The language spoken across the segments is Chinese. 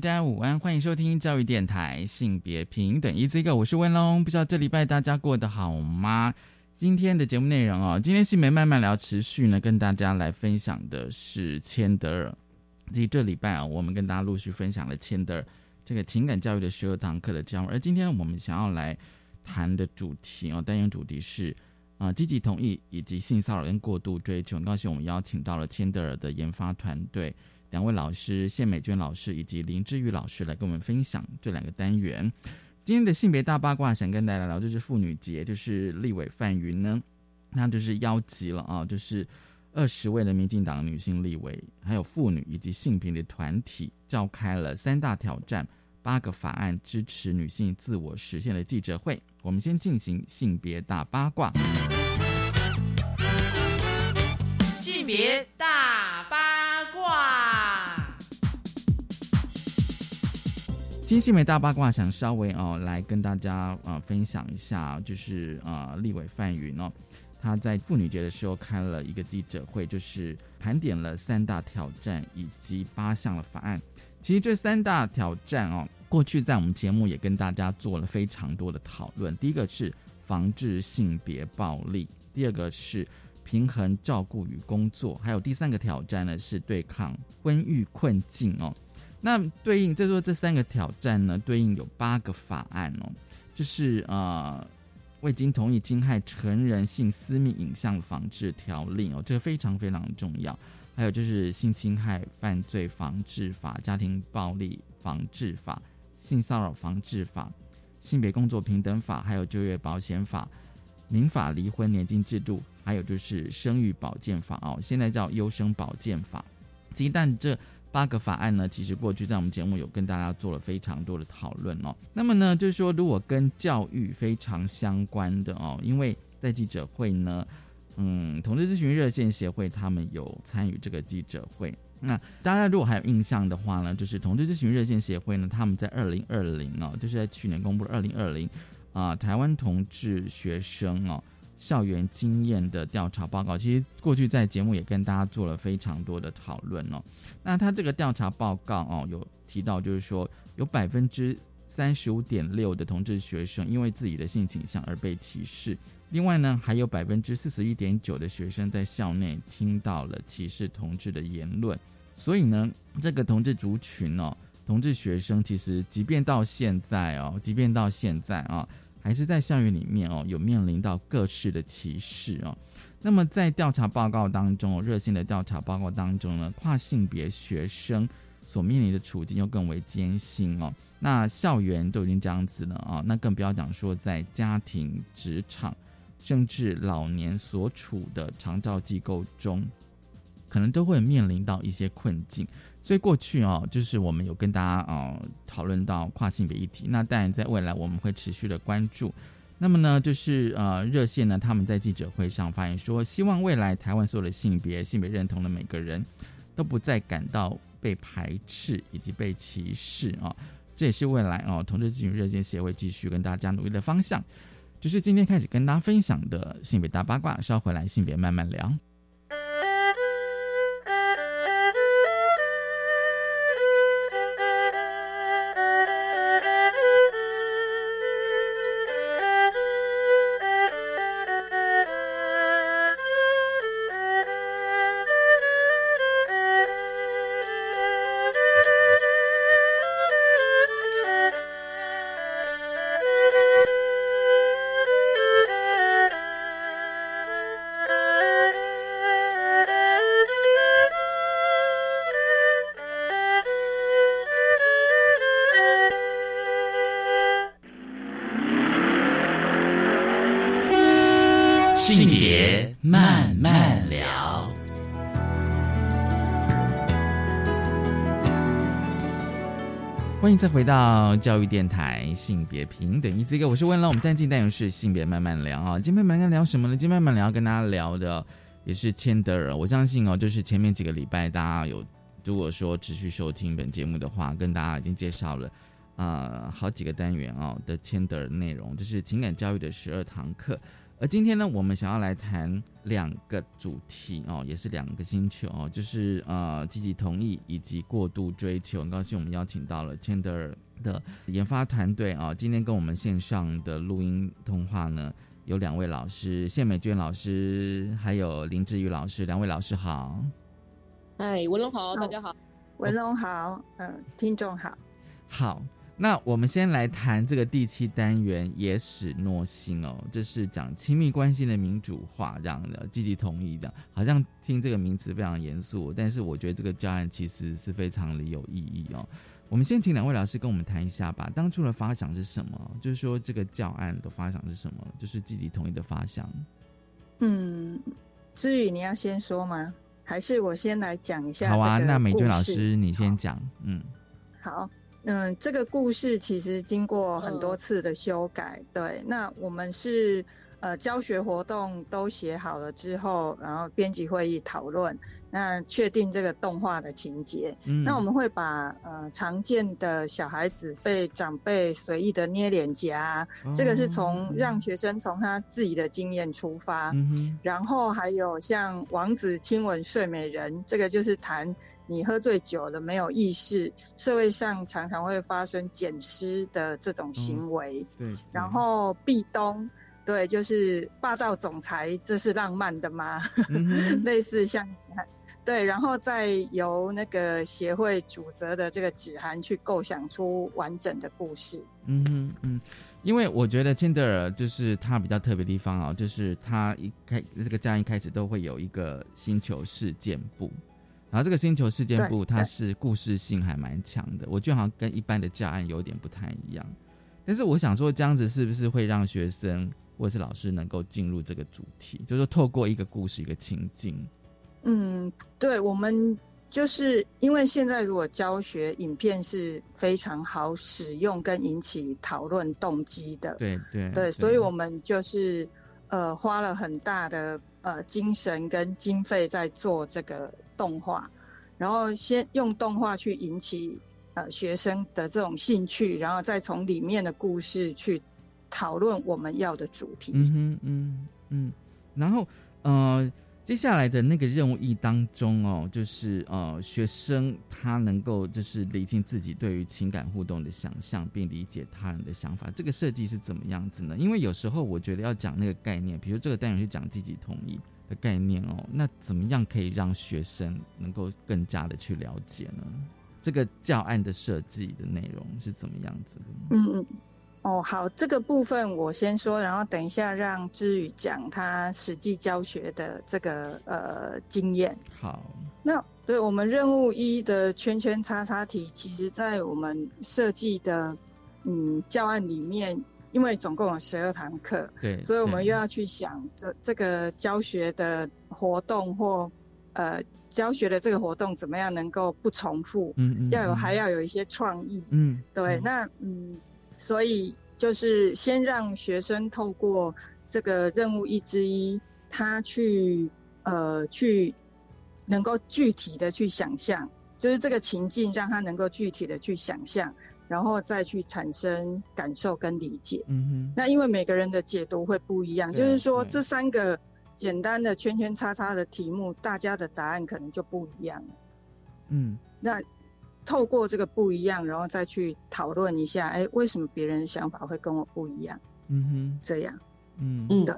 大家午安，欢迎收听教育电台性别平等 Easy Go，我是温龙。不知道这礼拜大家过得好吗？今天的节目内容哦，今天性别慢慢聊持续呢，跟大家来分享的是千德尔。其实这礼拜啊，我们跟大家陆续分享了千德尔这个情感教育的十二堂课的教而今天我们想要来谈的主题哦，单元主题是啊，积极同意以及性骚扰跟过度追求。很高兴我们邀请到了千德尔的研发团队。两位老师谢美娟老师以及林志玉老师来跟我们分享这两个单元。今天的性别大八卦，想跟大家聊就是妇女节，就是立委范云呢，那就是邀集了啊，就是二十位的民进党女性立委，还有妇女以及性平的团体，召开了三大挑战八个法案支持女性自我实现的记者会。我们先进行性别大八卦。性别大金星美大八卦，想稍微哦来跟大家啊分享一下，就是啊立委范云哦，他在妇女节的时候开了一个记者会，就是盘点了三大挑战以及八项的法案。其实这三大挑战哦，过去在我们节目也跟大家做了非常多的讨论。第一个是防治性别暴力，第二个是平衡照顾与工作，还有第三个挑战呢是对抗婚育困境哦。那对应，再说这三个挑战呢，对应有八个法案哦，就是呃，未经同意侵害成人性私密影像防治条例哦，这个非常非常重要。还有就是性侵害犯罪防治法、家庭暴力防治法、性骚扰防治法、性别工作平等法，还有就业保险法、民法离婚年金制度，还有就是生育保健法哦，现在叫优生保健法。鸡蛋这。八个法案呢，其实过去在我们节目有跟大家做了非常多的讨论哦。那么呢，就是说如果跟教育非常相关的哦，因为在记者会呢，嗯，同志咨询热线协会他们有参与这个记者会。那大家如果还有印象的话呢，就是同志咨询热线协会呢，他们在二零二零哦，就是在去年公布二零二零啊，台湾同志学生哦。校园经验的调查报告，其实过去在节目也跟大家做了非常多的讨论哦。那他这个调查报告哦，有提到就是说，有百分之三十五点六的同志学生因为自己的性倾向而被歧视。另外呢，还有百分之四十一点九的学生在校内听到了歧视同志的言论。所以呢，这个同志族群哦，同志学生其实即便到现在哦，即便到现在啊。还是在校园里面哦，有面临到各式的歧视哦。那么在调查报告当中，热线的调查报告当中呢，跨性别学生所面临的处境又更为艰辛哦。那校园都已经这样子了啊，那更不要讲说在家庭、职场，甚至老年所处的长照机构中，可能都会面临到一些困境。所以过去哦，就是我们有跟大家哦讨论到跨性别议题。那当然，在未来我们会持续的关注。那么呢，就是呃热线呢，他们在记者会上发言说，希望未来台湾所有的性别、性别认同的每个人都不再感到被排斥以及被歧视啊。这也是未来哦，同志咨询热线协会继续跟大家努力的方向。就是今天开始跟大家分享的性别大八卦，稍回来性别慢慢聊。再回到教育电台性别平等一这个，我是问了，我们暂进单元是性别慢慢聊啊，今天慢慢聊什么呢？今天慢慢聊跟大家聊的也是千德尔，我相信哦，就是前面几个礼拜大家有如果说持续收听本节目的话，跟大家已经介绍了啊好几个单元哦的千德尔内容，这是情感教育的十二堂课。而今天呢，我们想要来谈两个主题哦，也是两个星球哦，就是呃积极同意以及过度追求。很高兴我们邀请到了千德尔的研发团队啊，今天跟我们线上的录音通话呢，有两位老师，谢美娟老师还有林志宇老师，两位老师好。嗨，文龙好，大家好，文龙好，嗯，听众好，好。那我们先来谈这个第七单元“野史诺心”哦，这是讲亲密关系的民主化这样的，积极同意这样，好像听这个名词非常严肃，但是我觉得这个教案其实是非常的有意义哦。我们先请两位老师跟我们谈一下吧，当初的发想是什么？就是说这个教案的发想是什么？就是积极同意的发想。嗯，志宇，你要先说吗？还是我先来讲一下？好啊，那美娟老师你先讲。嗯，好。嗯，这个故事其实经过很多次的修改。对，那我们是呃教学活动都写好了之后，然后编辑会议讨论，那确定这个动画的情节。嗯，那我们会把呃常见的小孩子被长辈随意的捏脸颊，这个是从让学生从他自己的经验出发。嗯然后还有像王子亲吻睡美人，这个就是谈。你喝醉酒了没有意识？社会上常常会发生捡尸的这种行为。对，然后壁咚，对，就是霸道总裁，这是浪漫的吗？类似像，对，然后再由那个协会主责的这个纸函去构想出完整的故事。嗯哼嗯，因为我觉得千德尔就是他比较特别地方哦，就是他一开这个这样一开始都会有一个星球事件部。然后这个星球事件簿，它是故事性还蛮强的，我觉得好像跟一般的教案有点不太一样。但是我想说，这样子是不是会让学生或者是老师能够进入这个主题，就是透过一个故事、一个情境？嗯，对，我们就是因为现在如果教学影片是非常好使用跟引起讨论动机的，对对对，所以我们就是呃花了很大的呃精神跟经费在做这个。动画，然后先用动画去引起呃学生的这种兴趣，然后再从里面的故事去讨论我们要的主题。嗯哼，嗯嗯，然后呃，接下来的那个任务一当中哦，就是呃学生他能够就是理清自己对于情感互动的想象，并理解他人的想法。这个设计是怎么样子呢？因为有时候我觉得要讲那个概念，比如这个单元是讲积极同意。的概念哦，那怎么样可以让学生能够更加的去了解呢？这个教案的设计的内容是怎么样子的？嗯嗯，哦好，这个部分我先说，然后等一下让知宇讲他实际教学的这个呃经验。好，那对我们任务一的圈圈叉叉题，其实在我们设计的嗯教案里面。因为总共有十二堂课，对，所以我们又要去想这这个教学的活动或呃教学的这个活动怎么样能够不重复，嗯嗯，要有还要有一些创意，嗯，对，那嗯，所以就是先让学生透过这个任务一之一，他去呃去能够具体的去想象，就是这个情境让他能够具体的去想象。然后再去产生感受跟理解。嗯哼。那因为每个人的解读会不一样，就是说这三个简单的圈圈叉叉的题目，大家的答案可能就不一样。嗯。那透过这个不一样，然后再去讨论一下，哎，为什么别人的想法会跟我不一样？嗯哼。这样。嗯嗯。对。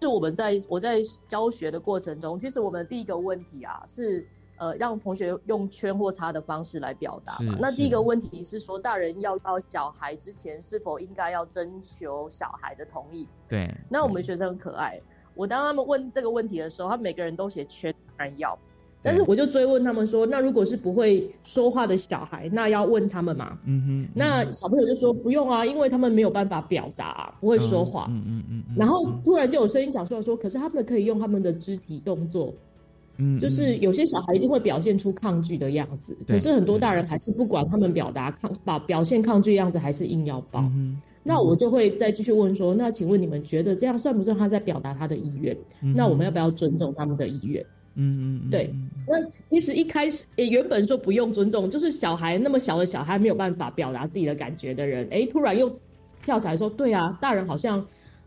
是我们在我在教学的过程中，其实我们第一个问题啊是。呃，让同学用圈或叉的方式来表达嘛。那第一个问题是说，大人要要小孩之前，是否应该要征求小孩的同意？对。那我们学生很可爱，我当他们问这个问题的时候，他每个人都写圈，当然要。但是我就追问他们说，那如果是不会说话的小孩，那要问他们吗？嗯哼。那小朋友就说不用啊，因为他们没有办法表达，不会说话。嗯嗯嗯。然后突然就有声音讲出来说，可是他们可以用他们的肢体动作。嗯，就是有些小孩一定会表现出抗拒的样子，可是很多大人还是不管他们表达抗把表现抗拒样子，还是硬要抱。那我就会再继续问说，那请问你们觉得这样算不算他在表达他的意愿？那我们要不要尊重他们的意愿？嗯嗯，对。那其实一开始也原本说不用尊重，就是小孩那么小的小孩没有办法表达自己的感觉的人，哎，突然又跳起来说，对啊，大人好像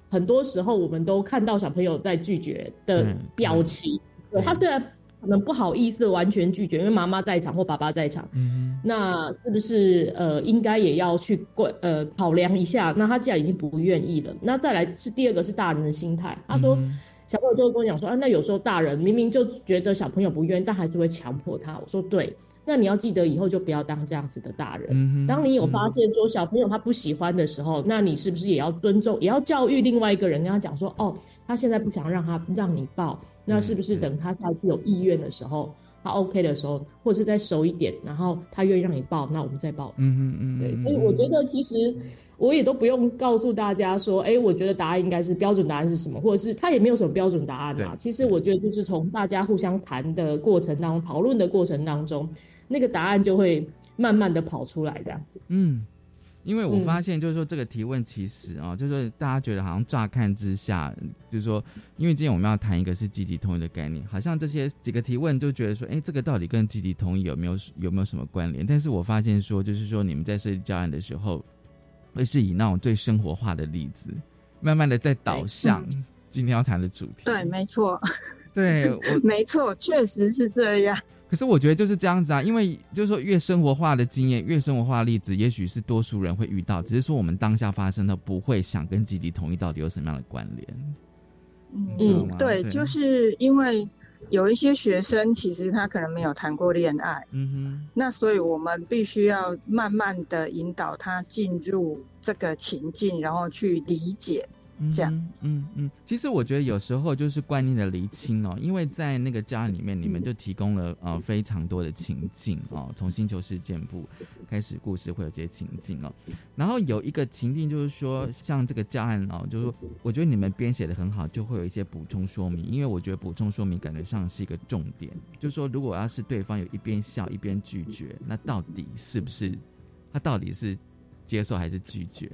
很多时候我们都看到小朋友在拒绝的表情，他虽然。可能不好意思完全拒绝，因为妈妈在场或爸爸在场。嗯，那是不是呃应该也要去过呃考量一下？那他既然已经不愿意了，那再来是第二个是大人的心态。他说小朋友就会跟我讲说啊，那有时候大人明明就觉得小朋友不愿意，但还是会强迫他。我说对，那你要记得以后就不要当这样子的大人。嗯当你有发现说小朋友他不喜欢的时候，那你是不是也要尊重，也要教育另外一个人跟他讲说哦，他现在不想让他让你抱。那是不是等他下次有意愿的时候，他 OK 的时候，或者是再熟一点，然后他愿意让你报，那我们再报。嗯嗯嗯。对，所以我觉得其实我也都不用告诉大家说，哎，我觉得答案应该是标准答案是什么，或者是他也没有什么标准答案啊。其实我觉得就是从大家互相谈的过程当中，讨论的过程当中，那个答案就会慢慢的跑出来这样子。嗯。因为我发现，就是说这个提问其实啊，就是大家觉得好像乍看之下，就是说，因为今天我们要谈一个是积极同意的概念，好像这些几个提问就觉得说，哎，这个到底跟积极同意有没有有没有什么关联？但是我发现说，就是说你们在设计教案的时候，会是以那种最生活化的例子，慢慢的在导向今天要谈的主题。对，没错。对，没错，确实是这样。可是我觉得就是这样子啊，因为就是说越生活化的经验，越生活化的例子，也许是多数人会遇到，只是说我们当下发生的不会想跟集体同意到底有什么样的关联。嗯，对，就是因为有一些学生其实他可能没有谈过恋爱，嗯哼，那所以我们必须要慢慢的引导他进入这个情境，然后去理解。这样，嗯嗯，其实我觉得有时候就是观念的厘清哦，因为在那个家里面，你们就提供了呃非常多的情境哦，从星球事件部开始，故事会有这些情境哦，然后有一个情境就是说，像这个教案哦，就是我觉得你们编写的很好，就会有一些补充说明，因为我觉得补充说明感觉上是一个重点，就是说如果要是对方有一边笑一边拒绝，那到底是不是他到底是接受还是拒绝？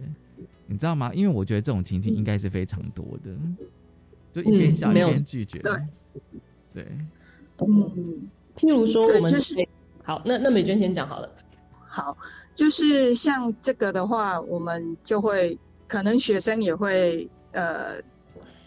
你知道吗？因为我觉得这种情境应该是非常多的，就一边笑一边拒绝。对，对，嗯，譬如说，我们就是好，那那美娟先讲好了。好，就是像这个的话，我们就会可能学生也会呃，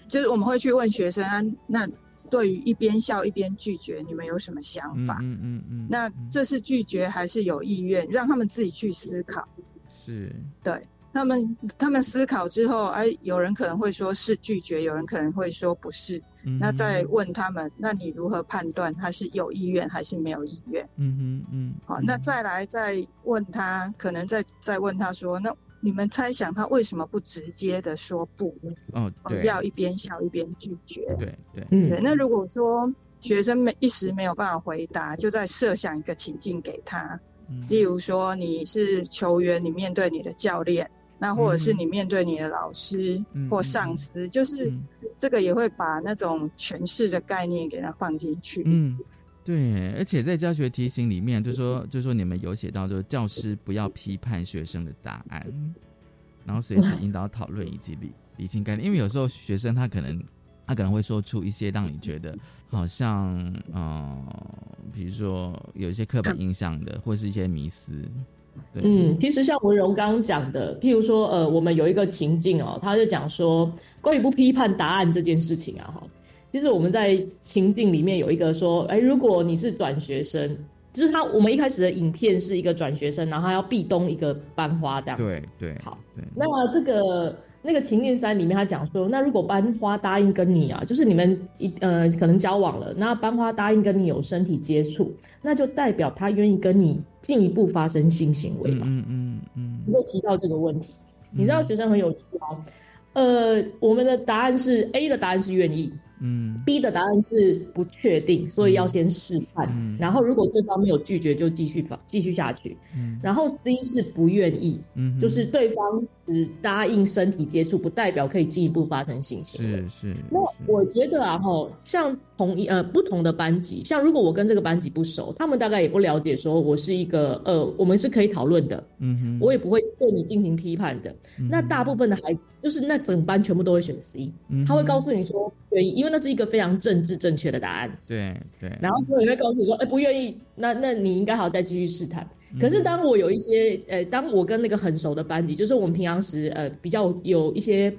就是我们会去问学生，那对于一边笑一边拒绝，你们有什么想法？嗯嗯嗯。那这是拒绝还是有意愿？让他们自己去思考。是，对。他们他们思考之后，哎，有人可能会说是拒绝，有人可能会说不是。那再问他们，那你如何判断他是有意愿还是没有意愿？嗯哼嗯。好，那再来再问他，可能再再问他说，那你们猜想他为什么不直接的说不？哦，要一边笑一边拒绝。对对嗯。那如果说学生没一时没有办法回答，就在设想一个情境给他，例如说你是球员，你面对你的教练。那或者是你面对你的老师或上司，就是这个也会把那种诠释的概念给它放进去。嗯，对，而且在教学提醒里面，就说就说你们有写到，就是教师不要批判学生的答案，然后随时引导讨论以及理理清概念。因为有时候学生他可能他可能会说出一些让你觉得好像嗯，比如说有一些刻板印象的，或是一些迷思。嗯，其实像文荣刚刚讲的，譬如说，呃，我们有一个情境哦，他就讲说，关于不批判答案这件事情啊，哈，其实我们在情境里面有一个说，哎，如果你是转学生，就是他，我们一开始的影片是一个转学生，然后他要壁咚一个班花这样，对对，好，那这个那个情境三里面他讲说，那如果班花答应跟你啊，就是你们一呃可能交往了，那班花答应跟你有身体接触。那就代表他愿意跟你进一步发生性行为嘛？嗯嗯嗯。又提到这个问题，你知道学生很有趣哦。呃，我们的答案是 A 的答案是愿意，嗯，B 的答案是不确定，所以要先试探。然后如果对方没有拒绝，就继续继续下去。嗯。然后 C 是不愿意，嗯，就是对方只答应身体接触，不代表可以进一步发生性行为。是是。那我觉得啊，吼，像同一呃不同的班级，像如果我跟这个班级不熟，他们大概也不了解，说我是一个呃，我们是可以讨论的。嗯哼。我也不会对你进行批判的。那大部分的孩子，就是那整班全部都会选 C，他会告诉你说愿意，因为那是一个非常政治正确的答案。对对。然后所以会告诉你说，哎，不愿意，那那你应该还要再继续试探。可是当我有一些呃，当我跟那个很熟的班级，就是我们平常时呃比较有一些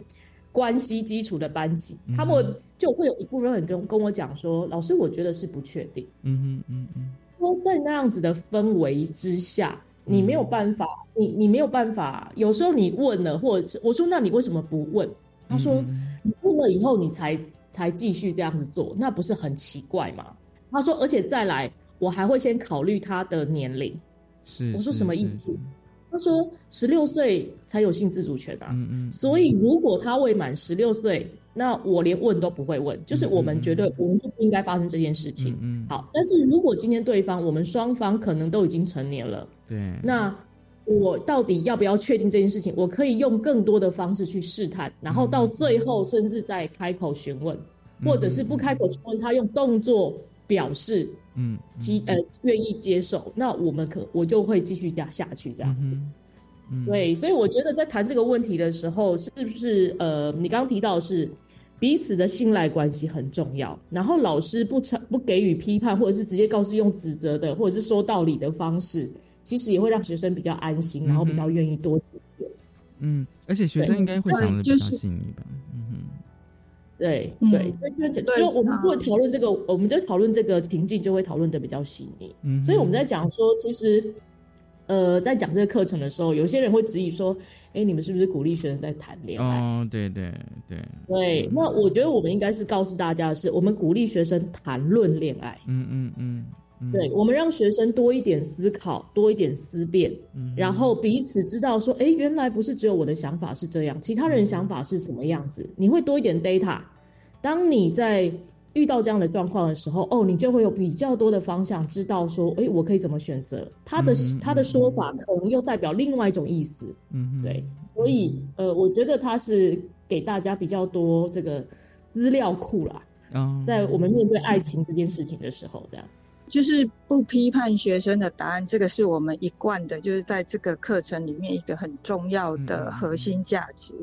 关系基础的班级，他们就会有一部分人跟跟我讲说，老师，我觉得是不确定。嗯嗯嗯嗯。说在那样子的氛围之下，你没有办法，你你没有办法。有时候你问了，或者是我说，那你为什么不问？他说，你问了以后，你才才继续这样子做，那不是很奇怪吗？他说，而且再来，我还会先考虑他的年龄。是，我说什么意思？他说十六岁才有性自主权啊，嗯嗯，所以如果他未满十六岁，那我连问都不会问，就是我们绝对我们就不应该发生这件事情。嗯，好，但是如果今天对方我们双方可能都已经成年了，对，那我到底要不要确定这件事情？我可以用更多的方式去试探，然后到最后甚至再开口询问，或者是不开口询问，他用动作表示。嗯，接呃愿意接受，那我们可我就会继续下下去这样子。对，所以我觉得在谈这个问题的时候，是不是呃，你刚刚提到是彼此的信赖关系很重要，然后老师不成不给予批判，或者是直接告诉用指责的，或者是说道理的方式，其实也会让学生比较安心，然后比较愿意多听。嗯，而且学生应该会想的比较细腻吧。嗯哼。对对，所以就就我们会讨论这个，我们就讨论这个情境，就会讨论的比较细腻。嗯，所以我们在讲说，其实，呃，在讲这个课程的时候，有些人会质疑说，哎，你们是不是鼓励学生在谈恋爱？哦，对对对对。那我觉得我们应该是告诉大家的是，我们鼓励学生谈论恋爱。嗯嗯嗯。对，我们让学生多一点思考，多一点思辨，然后彼此知道说，哎，原来不是只有我的想法是这样，其他人想法是什么样子。你会多一点 data，当你在遇到这样的状况的时候，哦，你就会有比较多的方向，知道说，哎，我可以怎么选择。他的他的说法可能又代表另外一种意思。嗯，对，所以呃，我觉得他是给大家比较多这个资料库啦。在我们面对爱情这件事情的时候，这样。就是不批判学生的答案，这个是我们一贯的，就是在这个课程里面一个很重要的核心价值。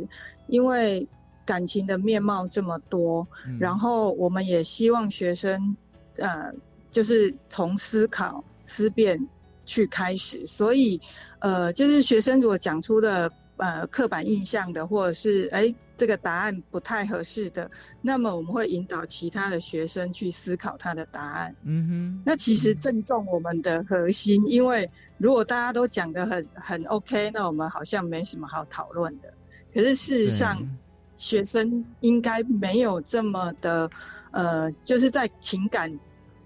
因为感情的面貌这么多，然后我们也希望学生，呃，就是从思考、思辨去开始。所以，呃，就是学生如果讲出的呃刻板印象的，或者是哎。这个答案不太合适的，那么我们会引导其他的学生去思考他的答案。嗯哼，那其实正中我们的核心，因为如果大家都讲的很很 OK，那我们好像没什么好讨论的。可是事实上，学生应该没有这么的，呃，就是在情感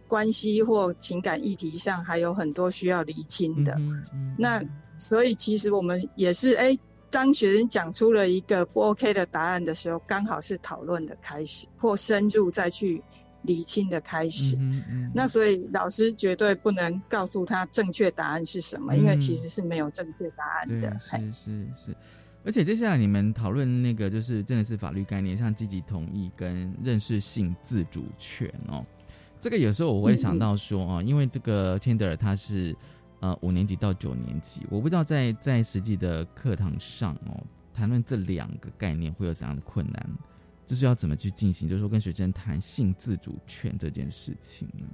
关系或情感议题上还有很多需要厘清的。嗯嗯，那所以其实我们也是哎。当学生讲出了一个不 OK 的答案的时候，刚好是讨论的开始，或深入再去理清的开始。那所以老师绝对不能告诉他正确答案是什么，因为其实是没有正确答案的。是是是。而且接下来你们讨论那个就是真的是法律概念，像积极同意跟认识性自主权哦。这个有时候我会想到说哦，因为这个千德尔他是。呃，五年级到九年级，我不知道在在实际的课堂上哦，谈论这两个概念会有怎样的困难，就是要怎么去进行，就是说跟学生谈性自主权这件事情呢？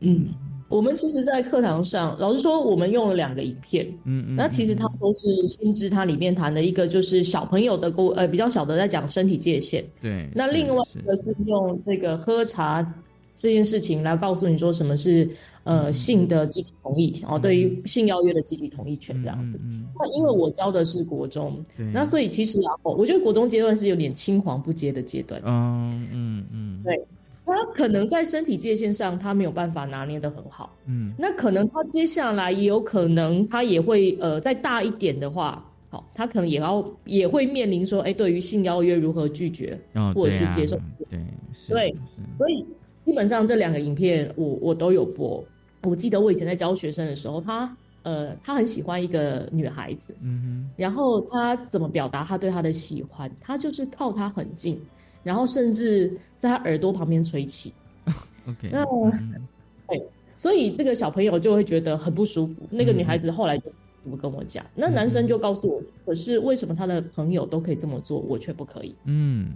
嗯，我们其实，在课堂上，老师说我们用了两个影片，嗯嗯，那其实它都是心智，它里面谈的一个就是小朋友的沟，呃，比较小的在讲身体界限，对，那另外一个是用这个喝茶这件事情来告诉你说什么是。呃，性的集体同意，然后对于性邀约的集体同意权这样子。那因为我教的是国中，那所以其实啊，我觉得国中阶段是有点青黄不接的阶段。嗯嗯嗯，对，他可能在身体界限上他没有办法拿捏的很好。嗯，那可能他接下来也有可能他也会呃再大一点的话，好，他可能也要也会面临说，哎，对于性邀约如何拒绝，或者是接受？对，对，所以基本上这两个影片我我都有播。我记得我以前在教学生的时候，他呃，他很喜欢一个女孩子，嗯哼，然后他怎么表达他对她的喜欢？他就是靠她很近，然后甚至在他耳朵旁边吹气。OK，那对，所以这个小朋友就会觉得很不舒服。那个女孩子后来就不跟我讲，那男生就告诉我，可是为什么他的朋友都可以这么做，我却不可以？嗯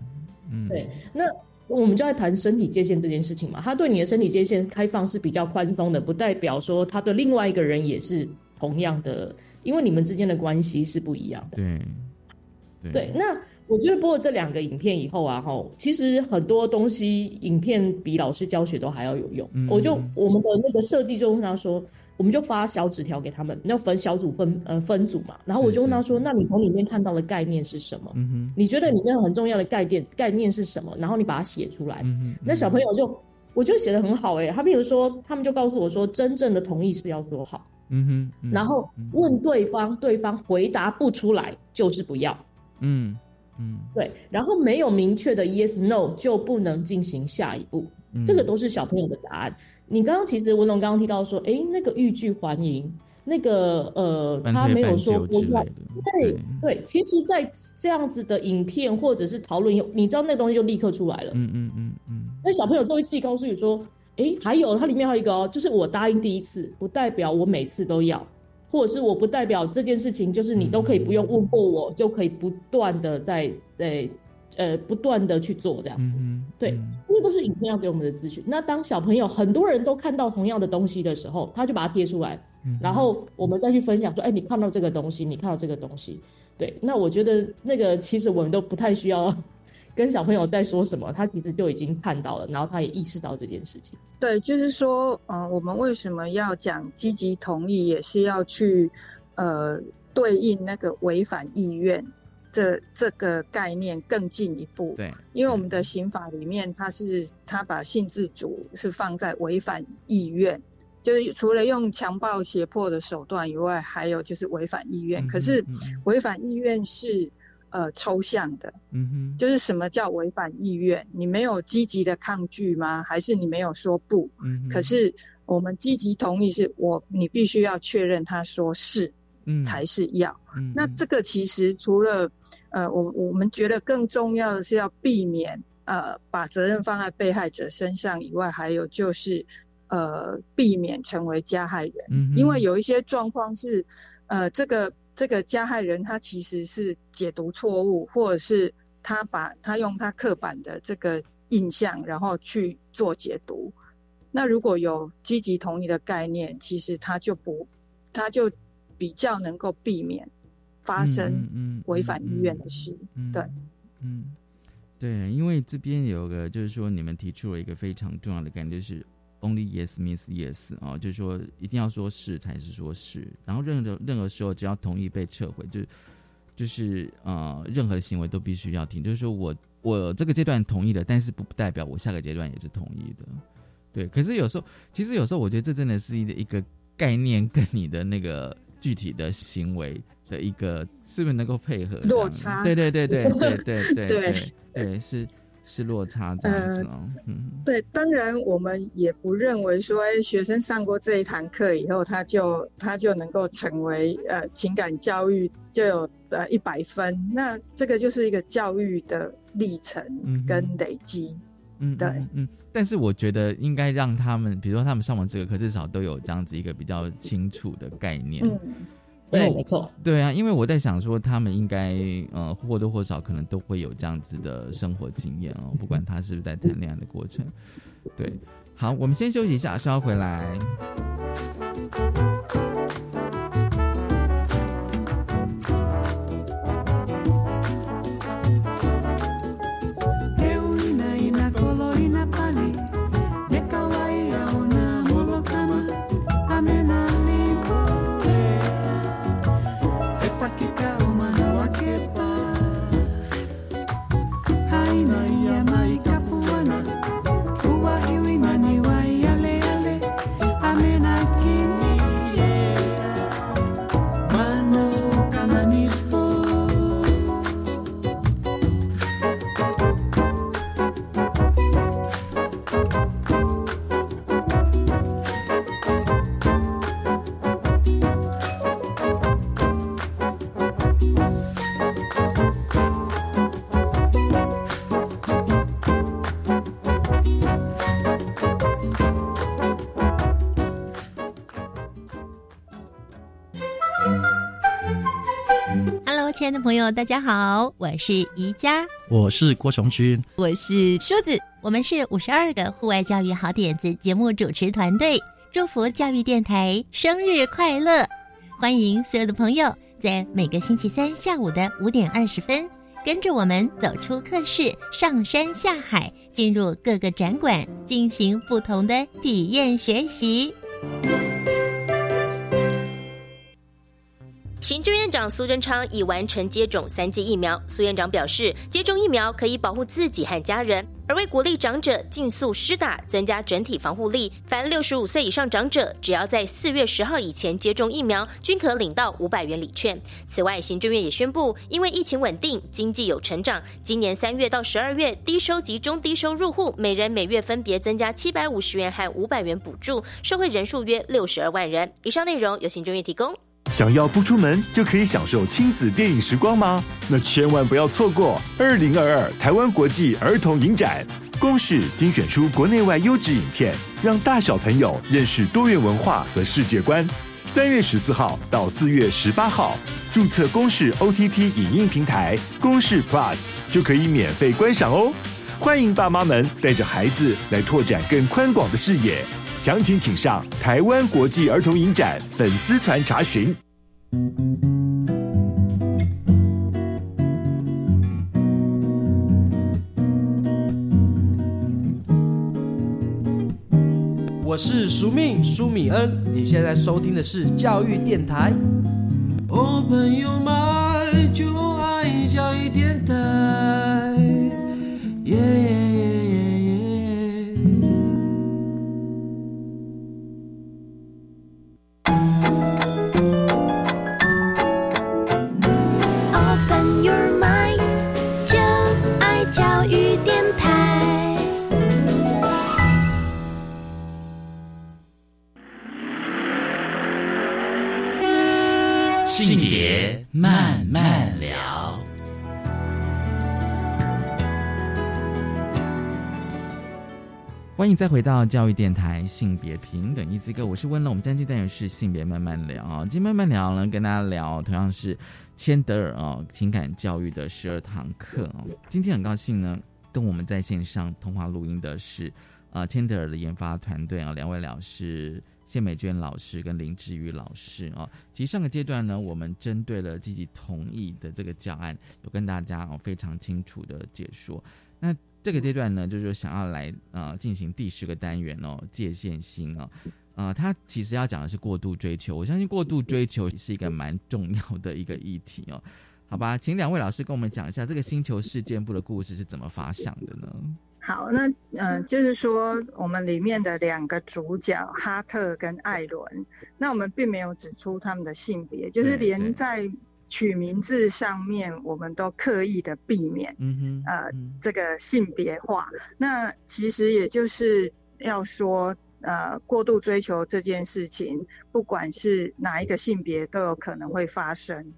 嗯，对，那。我们就在谈身体界限这件事情嘛，他对你的身体界限开放是比较宽松的，不代表说他对另外一个人也是同样的，因为你们之间的关系是不一样的。对，对。那我觉得播了这两个影片以后啊，哈，其实很多东西影片比老师教学都还要有用。我就我们的那个设计就问他说。我们就发小纸条给他们，要分小组分呃分组嘛。然后我就问他说：“那你从里面看到的概念是什么？嗯你觉得里面很重要的概念概念是什么？然后你把它写出来。嗯那小朋友就我就写的很好哎。他比如说，他们就告诉我说，真正的同意是要做好。嗯哼。然后问对方，对方回答不出来就是不要。嗯嗯。对。然后没有明确的 yes no 就不能进行下一步。这个都是小朋友的答案。你刚刚其实文龙刚刚提到说，哎，那个欲拒还迎，那个呃，他没有说不要，对对，其实，在这样子的影片或者是讨论，你知道那东西就立刻出来了，嗯嗯嗯嗯，那小朋友都会自己告诉你说，哎，还有它里面还有一个哦，就是我答应第一次，不代表我每次都要，或者是我不代表这件事情就是你都可以不用问过我就可以不断的在在。呃，不断的去做这样子，对，这些都是影片要给我们的资讯。那当小朋友很多人都看到同样的东西的时候，他就把它贴出来，然后我们再去分享说，哎，你看到这个东西，你看到这个东西，对。那我觉得那个其实我们都不太需要跟小朋友在说什么，他其实就已经看到了，然后他也意识到这件事情。对，就是说，嗯，我们为什么要讲积极同意，也是要去呃对应那个违反意愿。这这个概念更进一步，对，因为我们的刑法里面，它是它把性自主是放在违反意愿，就是除了用强暴胁迫的手段以外，还有就是违反意愿。可是违反意愿是呃抽象的，嗯哼，就是什么叫违反意愿？你没有积极的抗拒吗？还是你没有说不？嗯，可是我们积极同意是我你必须要确认他说是，嗯，才是要。嗯那这个其实除了呃，我我们觉得更重要的是要避免呃把责任放在被害者身上以外，还有就是呃避免成为加害人，因为有一些状况是呃这个这个加害人他其实是解读错误，或者是他把他用他刻板的这个印象然后去做解读。那如果有积极同意的概念，其实他就不他就比较能够避免。发生违反意愿的事，对，嗯，对，因为这边有个，就是说你们提出了一个非常重要的概念，就是 Only yes means yes 啊，就是说一定要说是才是说是，然后任何任何时候只要同意被撤回，就是就是呃，任何行为都必须要停。就是说我我这个阶段同意了，但是不不代表我下个阶段也是同意的。对，可是有时候其实有时候我觉得这真的是一一个概念跟你的那个具体的行为的一个是不是能够配合落差？对对对对 对对对对对是。是落差这样子哦。嗯，对，当然我们也不认为说，哎，学生上过这一堂课以后，他就他就能够成为呃情感教育就有呃一百分。那这个就是一个教育的历程跟累积。嗯，对，嗯。但是我觉得应该让他们，比如说他们上完这个课，至少都有这样子一个比较清楚的概念。嗯。对，没错。对啊，因为我在想说，他们应该呃或多或少可能都会有这样子的生活经验哦，不管他是不是在谈恋爱的过程。对，好，我们先休息一下，稍后回来。亲爱的朋友，大家好，我是宜家，我是郭雄军，我是梳子，我们是五十二个户外教育好点子节目主持团队，祝福教育电台生日快乐！欢迎所有的朋友在每个星期三下午的五点二十分，跟着我们走出课室，上山下海，进入各个展馆，进行不同的体验学习。行政院长苏贞昌已完成接种三剂疫苗。苏院长表示，接种疫苗可以保护自己和家人，而为鼓励长者尽速施打，增加整体防护力，凡六十五岁以上长者，只要在四月十号以前接种疫苗，均可领到五百元礼券。此外，行政院也宣布，因为疫情稳定，经济有成长，今年三月到十二月，低收及中低收入户每人每月分别增加七百五十元和五百元补助，受惠人数约六十二万人。以上内容由行政院提供。想要不出门就可以享受亲子电影时光吗？那千万不要错过二零二二台湾国际儿童影展，公视精选出国内外优质影片，让大小朋友认识多元文化和世界观。三月十四号到四月十八号，注册公视 OTT 影音平台公视 Plus 就可以免费观赏哦。欢迎爸妈们带着孩子来拓展更宽广的视野。详情请上台湾国际儿童影展粉丝团查询。我是苏命苏米恩，你现在收听的是教育电台。哦，朋友们，就爱教育电台。耶。慢欢迎再回到教育电台性别平等一字歌，我是温乐。我们今天单元是性别慢慢聊啊，今天慢慢聊呢，跟大家聊同样是千德尔啊情感教育的十二堂课哦。今天很高兴呢，跟我们在线上通话录音的是啊千德尔的研发团队啊，两位老师。谢美娟老师跟林志宇老师啊，其实上个阶段呢，我们针对了积极同意的这个教案，有跟大家哦非常清楚的解说。那这个阶段呢，就是想要来呃进行第十个单元哦，界限心哦，啊，他其实要讲的是过度追求。我相信过度追求是一个蛮重要的一个议题哦。好吧，请两位老师跟我们讲一下这个星球事件部的故事是怎么发想的呢？好，那嗯，就是说我们里面的两个主角哈特跟艾伦，那我们并没有指出他们的性别，就是连在取名字上面，我们都刻意的避免，嗯哼，呃，这个性别化。那其实也就是要说，呃，过度追求这件事情，不管是哪一个性别，都有可能会发生，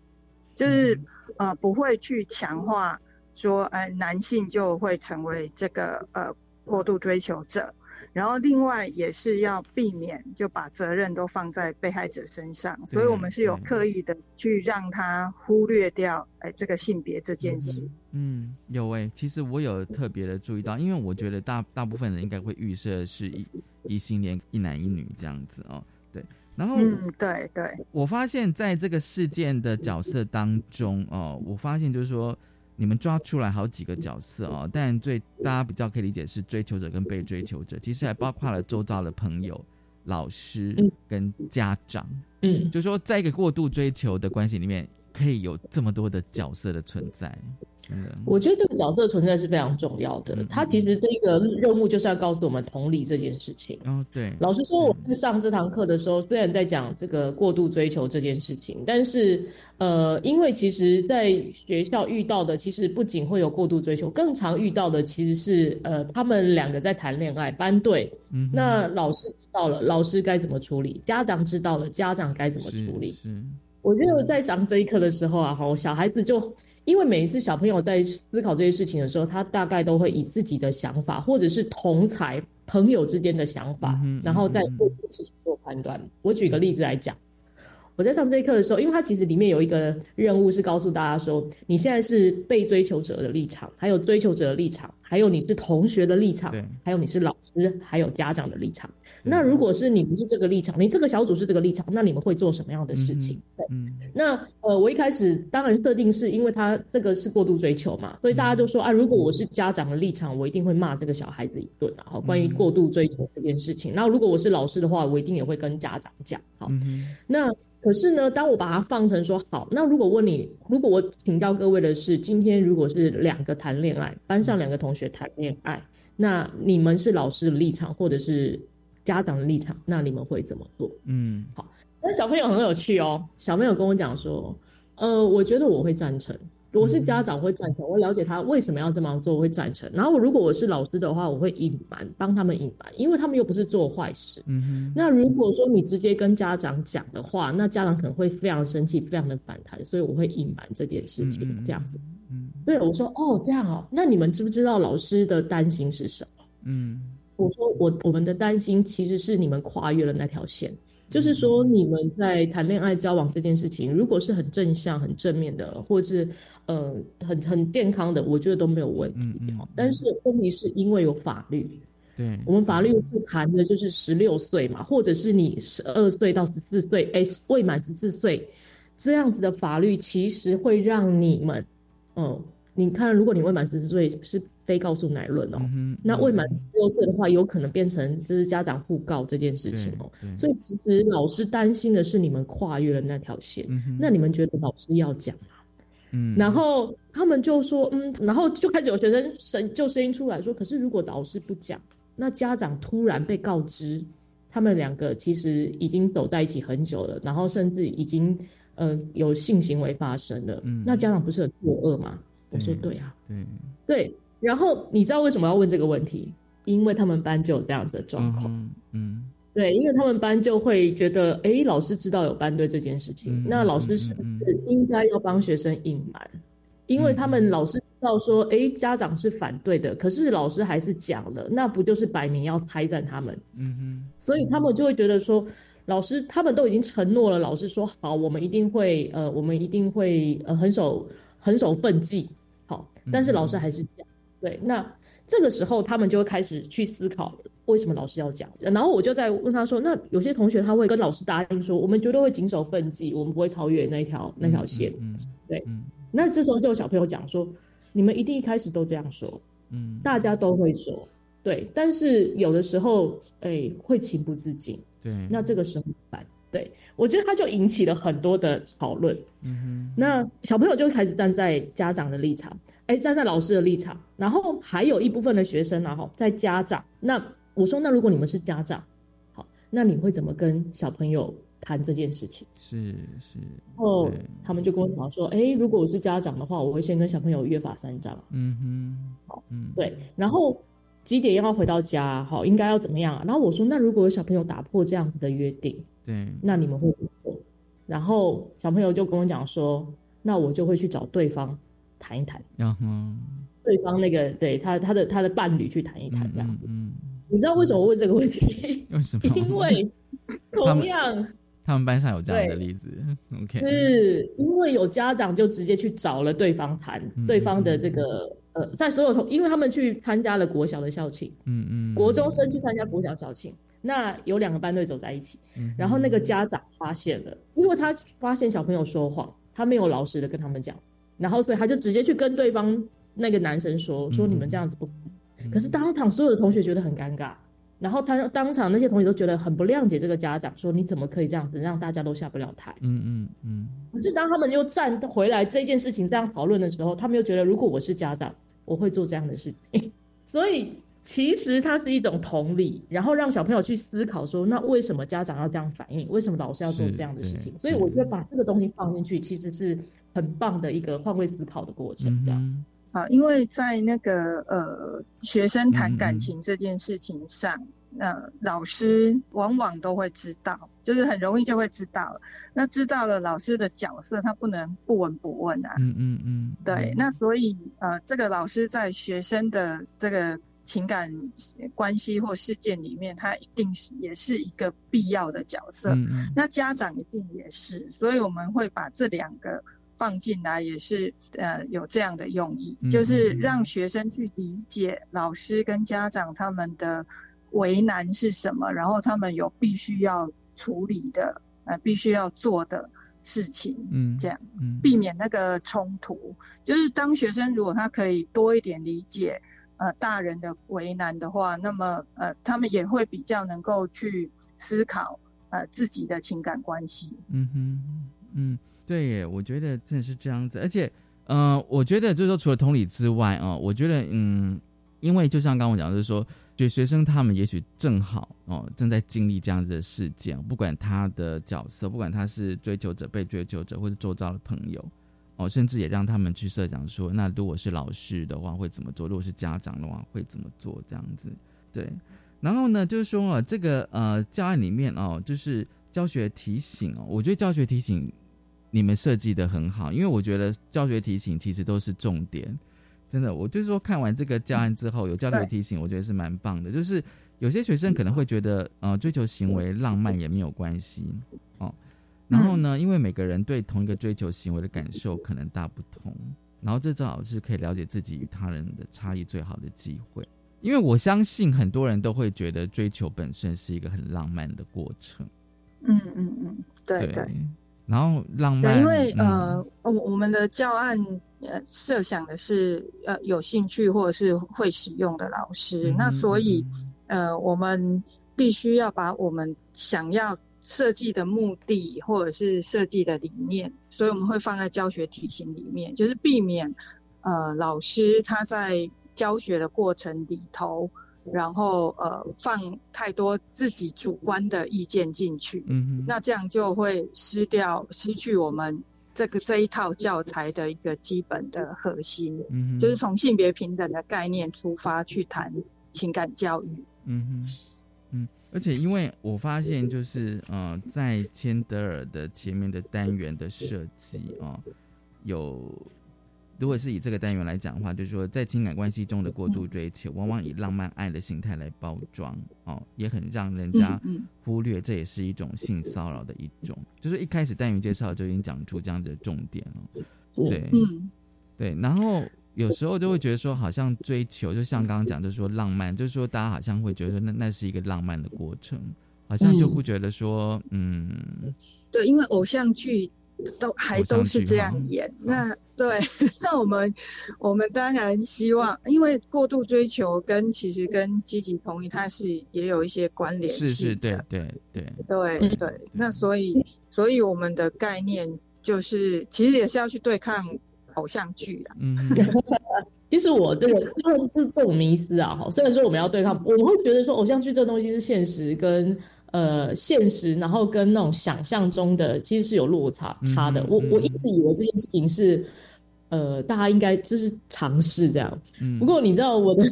就是呃，不会去强化。说，呃，男性就会成为这个呃过度追求者，然后另外也是要避免就把责任都放在被害者身上，所以我们是有刻意的去让他忽略掉，哎，这个性别这件事。嗯，有哎，其实我有特别的注意到，因为我觉得大大部分人应该会预设是一一性恋一男一女这样子哦，对，然后嗯，对对，我发现在这个事件的角色当中哦，我发现就是说。你们抓出来好几个角色哦，但最大家比较可以理解是追求者跟被追求者，其实还包括了周遭的朋友、老师跟家长。嗯，就说在一个过度追求的关系里面，可以有这么多的角色的存在。我觉得这个角色存在是非常重要的。他其实这个任务就是要告诉我们同理这件事情。哦，对。老实说，我在上这堂课的时候，虽然在讲这个过度追求这件事情，但是呃，因为其实在学校遇到的，其实不仅会有过度追求，更常遇到的其实是呃，他们两个在谈恋爱，班队。嗯。那老师知道了，老师该怎么处理？家长知道了，家长该怎么处理？是。我觉得在上这一课的时候啊，哈，小孩子就。因为每一次小朋友在思考这些事情的时候，他大概都会以自己的想法，或者是同才朋友之间的想法，然后再做事情做判断。我举个例子来讲，我在上这一课的时候，因为它其实里面有一个任务是告诉大家说，你现在是被追求者的立场，还有追求者的立场，还有你是同学的立场，还有你是老师，还有家长的立场。那如果是你不是这个立场，你这个小组是这个立场，那你们会做什么样的事情？对，那呃，我一开始当然设定是因为他这个是过度追求嘛，所以大家都说啊，如果我是家长的立场，我一定会骂这个小孩子一顿啊。好，关于过度追求这件事情，那如果我是老师的话，我一定也会跟家长讲。好，那。可是呢，当我把它放成说好，那如果问你，如果我请教各位的是，今天如果是两个谈恋爱，班上两个同学谈恋爱，那你们是老师的立场或者是家长的立场，那你们会怎么做？嗯，好，那小朋友很有趣哦，小朋友跟我讲说，呃，我觉得我会赞成。我是家长会赞成，我了解他为什么要这么做，我会赞成。然后如果我是老师的话，我会隐瞒，帮他们隐瞒，因为他们又不是做坏事。嗯哼。那如果说你直接跟家长讲的话，那家长可能会非常生气，非常的反弹，所以我会隐瞒这件事情，这样子。嗯。对，我说哦，这样哦，那你们知不知道老师的担心是什么？嗯。我说我我们的担心其实是你们跨越了那条线。就是说，你们在谈恋爱、交往这件事情，如果是很正向、很正面的，或是呃很很健康的，我觉得都没有问题。但是问题是因为有法律，对我们法律不谈的就是十六岁嘛，或者是你十二岁到十四岁，哎，未满十四岁这样子的法律，其实会让你们，嗯。你看，如果你未满十四岁是非告诉乃论哦，那未满十六岁的话，有可能变成就是家长互告这件事情哦。所以其实老师担心的是你们跨越了那条线，那你们觉得老师要讲吗？嗯，然后他们就说嗯，然后就开始有学生声就声音出来说，可是如果老师不讲，那家长突然被告知他们两个其实已经走在一起很久了，然后甚至已经呃有性行为发生了，那家长不是很作恶吗？我说对啊，对对，然后你知道为什么要问这个问题？因为他们班就有这样子的状况，嗯，对，因为他们班就会觉得，哎，老师知道有班队这件事情，那老师是不是应该要帮学生隐瞒？因为他们老师知道说，哎，家长是反对的，可是老师还是讲了，那不就是摆明要拆散他们？嗯哼，所以他们就会觉得说，老师他们都已经承诺了，老师说好，我们一定会，呃，我们一定会，呃，很守很守分际。好，但是老师还是讲，对，那这个时候他们就会开始去思考，为什么老师要讲？然后我就在问他说，那有些同学他会跟老师答应说，我们绝对会谨守分际，我们不会超越那条那条线。嗯，对。那这时候就有小朋友讲说，你们一定一开始都这样说，嗯，大家都会说，对，但是有的时候，哎，会情不自禁，对，那这个时候怎么办？对，我觉得他就引起了很多的讨论。嗯哼，那小朋友就开始站在家长的立场，哎，站在老师的立场，然后还有一部分的学生然后在家长。那我说，那如果你们是家长，好，那你会怎么跟小朋友谈这件事情？是是。然后，他们就跟我讲说，哎，如果我是家长的话，我会先跟小朋友约法三章。嗯哼，好，嗯，对，然后几点要回到家？好，应该要怎么样？然后我说，那如果有小朋友打破这样子的约定？对，那你们会怎么做？然后小朋友就跟我讲说，那我就会去找对方谈一谈，然后对方那个对他他的他的伴侣去谈一谈这样子。嗯，你知道为什么问这个问题？为什么？因为同样，他们班上有这样的例子。OK，是因为有家长就直接去找了对方谈，对方的这个呃，在所有同，因为他们去参加了国小的校庆，嗯嗯，国中生去参加国小校庆。那有两个班队走在一起，嗯然后那个家长发现了，因为他发现小朋友说谎，他没有老实的跟他们讲，然后所以他就直接去跟对方那个男生说，说你们这样子不，可是当场所有的同学觉得很尴尬，然后他当场那些同学都觉得很不谅解这个家长，说你怎么可以这样子让大家都下不了台？嗯嗯嗯。可是当他们又站回来这件事情这样讨论的时候，他们又觉得如果我是家长，我会做这样的事情，所以。其实它是一种同理，然后让小朋友去思考说，那为什么家长要这样反应？为什么老师要做这样的事情？所以我觉得把这个东西放进去，其实是很棒的一个换位思考的过程。这样啊，因为在那个呃学生谈感情这件事情上，那老师往往都会知道，就是很容易就会知道。那知道了老师的角色，他不能不闻不问啊。嗯嗯嗯，对。那所以呃，这个老师在学生的这个。情感关系或事件里面，他一定是也是一个必要的角色。那家长一定也是，所以我们会把这两个放进来，也是呃有这样的用意，就是让学生去理解老师跟家长他们的为难是什么，然后他们有必须要处理的呃必须要做的事情，嗯，这样避免那个冲突。就是当学生如果他可以多一点理解。呃，大人的为难的话，那么呃，他们也会比较能够去思考呃自己的情感关系。嗯哼，嗯，对，我觉得真的是这样子。而且，呃，我觉得就是说，除了同理之外啊，我觉得嗯，因为就像刚刚我讲，就是说，就学生他们也许正好哦正在经历这样子的事件，不管他的角色，不管他是追求者、被追求者，或者周遭的朋友。哦，甚至也让他们去设想说，那如果是老师的话会怎么做？如果是家长的话会怎么做？这样子，对。然后呢，就是说啊，这个呃教案里面哦，就是教学提醒哦，我觉得教学提醒你们设计的很好，因为我觉得教学提醒其实都是重点，真的。我就是说看完这个教案之后，有教学提醒，我觉得是蛮棒的。就是有些学生可能会觉得，呃，追求行为浪漫也没有关系哦。然后呢？因为每个人对同一个追求行为的感受可能大不同，然后这正好是可以了解自己与他人的差异最好的机会。因为我相信很多人都会觉得追求本身是一个很浪漫的过程。嗯嗯嗯，对对。然后浪漫，因为呃，我我们的教案呃设想的是呃有兴趣或者是会使用的老师，那所以呃我们必须要把我们想要。设计的目的或者是设计的理念，所以我们会放在教学体型里面，就是避免呃老师他在教学的过程里头，然后呃放太多自己主观的意见进去，嗯，那这样就会失掉失去我们这个这一套教材的一个基本的核心，嗯，就是从性别平等的概念出发去谈情感教育，嗯哼，嗯。而且，因为我发现，就是呃，在千德尔的前面的单元的设计啊，有如果是以这个单元来讲的话，就是说，在情感关系中的过度追求，往往以浪漫爱的形态来包装哦，也很让人家忽略，这也是一种性骚扰的一种。就是一开始单元介绍就已经讲出这样的重点了，对，对，然后。有时候就会觉得说，好像追求，就像刚刚讲，就是说浪漫，就是说大家好像会觉得那那是一个浪漫的过程，好像就不觉得说，嗯，对，因为偶像剧都还都是这样演，那对，那我们我们当然希望，因为过度追求跟其实跟积极同意，它是也有一些关联性，是是，对对对。对对，那所以所以我们的概念就是，其实也是要去对抗。偶像剧啊，嗯，其实 我这个这这种迷思啊，哈，虽然说我们要对抗，我们会觉得说偶像剧这东西是现实跟呃现实，然后跟那种想象中的其实是有落差差的。我我一直以为这件事情是呃大家应该就是尝试这样，不过你知道我的。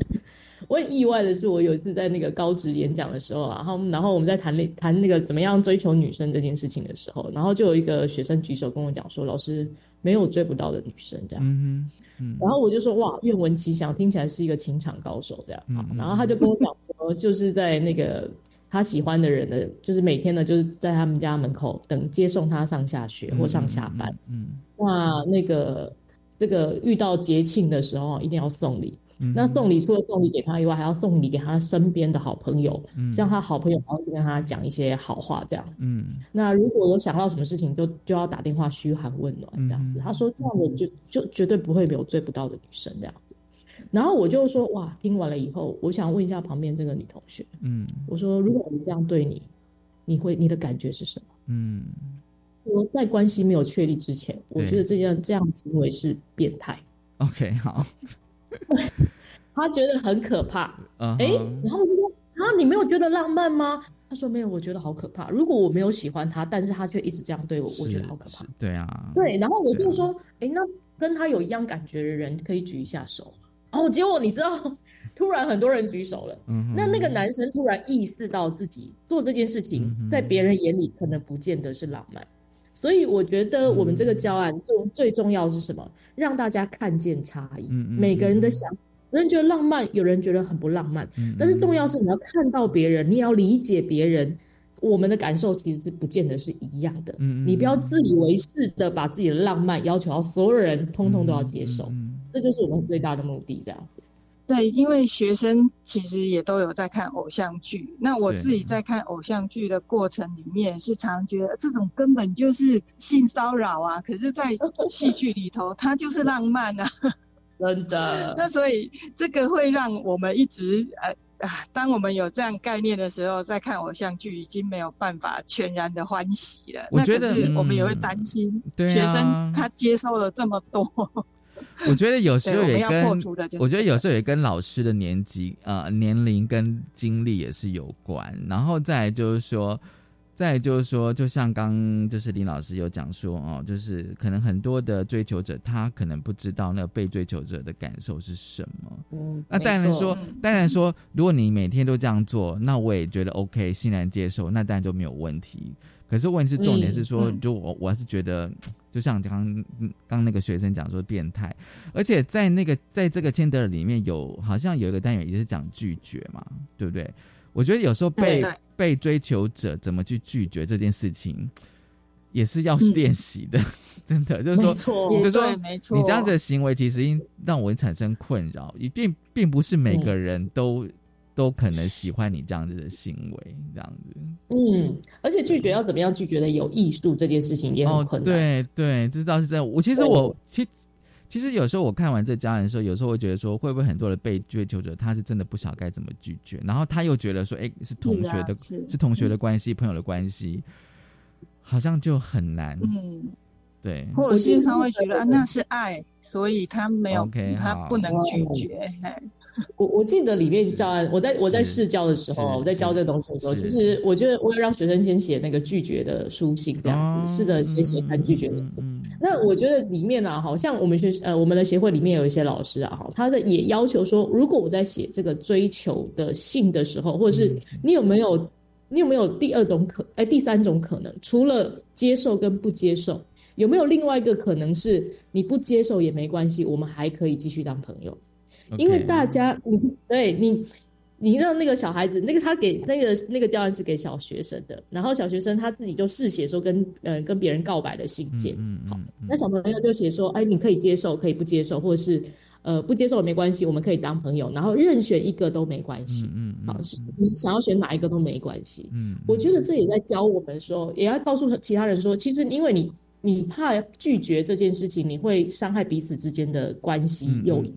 我很意外的是，我有一次在那个高职演讲的时候，然后然后我们在谈那谈那个怎么样追求女生这件事情的时候，然后就有一个学生举手跟我讲说：“老师，没有追不到的女生这样子。”然后我就说：“哇，愿闻其详，听起来是一个情场高手这样。”然后他就跟我讲说：“就是在那个他喜欢的人的，就是每天呢，就是在他们家门口等接送他上下学或上下班。嗯，那那个这个遇到节庆的时候，一定要送礼。”嗯那送礼除了送礼给他以外，还要送礼给他身边的好朋友，像他好朋友还要跟他讲一些好话这样子。嗯那如果有想到什么事情，就就要打电话嘘寒问暖这样子。他说这样子就就绝对不会有追不到的女生这样子。然后我就说哇，听完了以后，我想问一下旁边这个女同学，嗯，我说如果我们这样对你，你会你的感觉是什么？嗯，我在关系没有确立之前，我觉得这样这样行为是变态。OK，好。他觉得很可怕，哎，然后我就说啊，你没有觉得浪漫吗？他说没有，我觉得好可怕。如果我没有喜欢他，但是他却一直这样对我，我觉得好可怕。对啊，对。然后我就说，哎，那跟他有一样感觉的人可以举一下手。哦，结果你知道，突然很多人举手了。嗯，那那个男生突然意识到自己做这件事情，在别人眼里可能不见得是浪漫。所以我觉得我们这个教案最最重要是什么？让大家看见差异。每个人的想有人觉得浪漫，有人觉得很不浪漫。但是重要是你要看到别人，你也要理解别人。我们的感受其实是不见得是一样的。嗯你不要自以为是的把自己的浪漫要求到所有人通通都要接受。嗯。这就是我们最大的目的，这样子。对，因为学生其实也都有在看偶像剧。那我自己在看偶像剧的过程里面，是常觉得这种根本就是性骚扰啊。可是，在戏剧里头，它就是浪漫啊。真的。那所以这个会让我们一直呃啊，当我们有这样概念的时候，再看偶像剧已经没有办法全然的欢喜了。我觉得我们也会担心学生他接受了这么多。我觉得有时候也跟我觉得有时候也跟老师的年纪呃年龄跟经历也是有关，然后再就是说，再就是说，就像刚就是林老师有讲说哦，就是可能很多的追求者他可能不知道那个被追求者的感受是什么。嗯，那当然说，当然说，如果你每天都这样做，那我也觉得 OK，欣然接受，那当然就没有问题。可是问题是重点是说，就我我还是觉得。就像刚刚那个学生讲说变态，而且在那个在这个签德里面有好像有一个单元也是讲拒绝嘛，对不对？我觉得有时候被被追求者怎么去拒绝这件事情，也是要练习的，真的就是说，就是说，你这样子的行为其实让我产生困扰，并并不是每个人都。都可能喜欢你这样子的行为，这样子。嗯，而且拒绝要怎么样拒绝的有艺术，这件事情也很困难。对对，这倒是真。我其实我其其实有时候我看完这家人的时候，有时候会觉得说，会不会很多的被追求者，他是真的不晓该怎么拒绝，然后他又觉得说，哎，是同学的，是同学的关系，朋友的关系，好像就很难。嗯，对。或者是他会觉得啊，那是爱，所以他没有，他不能拒绝。我我记得里面教案，我在我在试教的时候，我在教这个东西的时候，其实我觉得我要让学生先写那个拒绝的书信，这样子试着写写看拒绝的。那我觉得里面啊，好像我们学呃我们的协会里面有一些老师啊，哈，他的也要求说，如果我在写这个追求的信的时候，或者是你有没有你有没有第二种可哎第三种可能，除了接受跟不接受，有没有另外一个可能是你不接受也没关系，我们还可以继续当朋友。因为大家，你对你，你让那个小孩子，那个他给那个那个教案是给小学生的，然后小学生他自己就试写说跟呃跟别人告白的信件，好，那小朋友就写说，哎，你可以接受，可以不接受，或者是呃不接受也没关系，我们可以当朋友，然后任选一个都没关系，嗯，好，你想要选哪一个都没关系，嗯，我觉得这也在教我们说，也要告诉其他人说，其实因为你你怕拒绝这件事情，你会伤害彼此之间的关系友谊。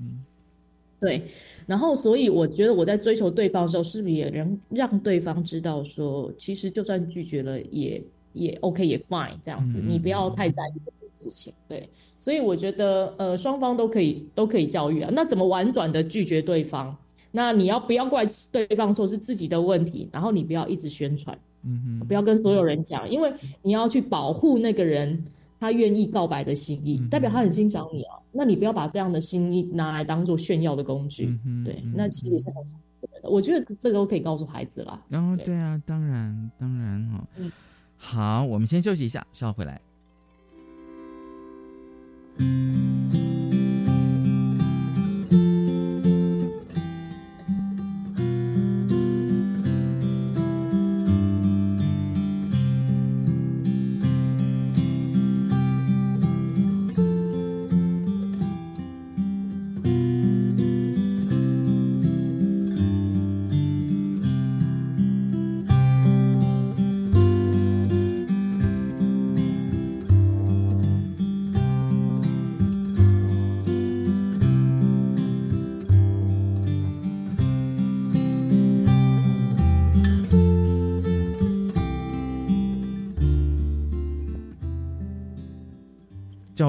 对，然后所以我觉得我在追求对方的时候，是不是也能让对方知道说，其实就算拒绝了也也 OK 也 fine 这样子，你不要太在意这件事情。对，所以我觉得呃双方都可以都可以教育啊。那怎么婉转的拒绝对方？那你要不要怪对方说是自己的问题？然后你不要一直宣传，嗯哼，不要跟所有人讲，因为你要去保护那个人。他愿意告白的心意，代表他很欣赏你啊。那你不要把这样的心意拿来当做炫耀的工具。对，那其实也是很我觉得这个都可以告诉孩子啦。然后，对啊，当然，当然哈。好，我们先休息一下，稍后回来。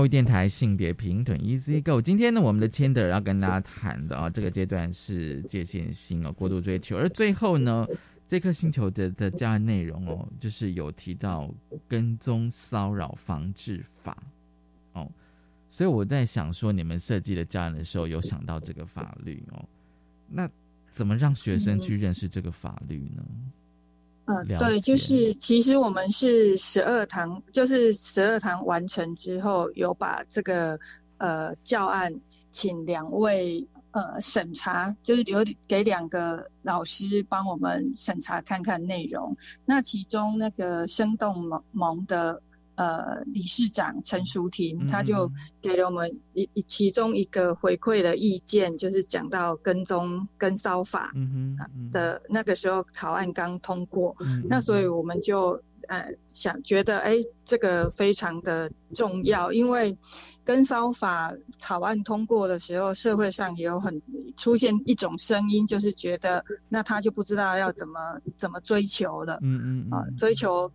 教育电台性别平等，Easy Go。今天呢，我们的 Tender 要跟大家谈的啊，这个阶段是界限性哦，过度追求。而最后呢，这颗星球的的教案内容哦，就是有提到跟踪骚扰防治法哦。所以我在想说，你们设计的教案的时候，有想到这个法律哦？那怎么让学生去认识这个法律呢？嗯，对，就是其实我们是十二堂，就是十二堂完成之后，有把这个呃教案请两位呃审查，就是留给两个老师帮我们审查看看内容。那其中那个生动萌萌的。呃，理事长陈淑婷，他就给了我们一一其中一个回馈的意见，就是讲到跟踪跟骚法的那个时候草案刚通过，那所以我们就呃想觉得，哎，这个非常的重要，因为跟骚法草案通过的时候，社会上也有很出现一种声音，就是觉得那他就不知道要怎么怎么追求了，嗯嗯啊，追求。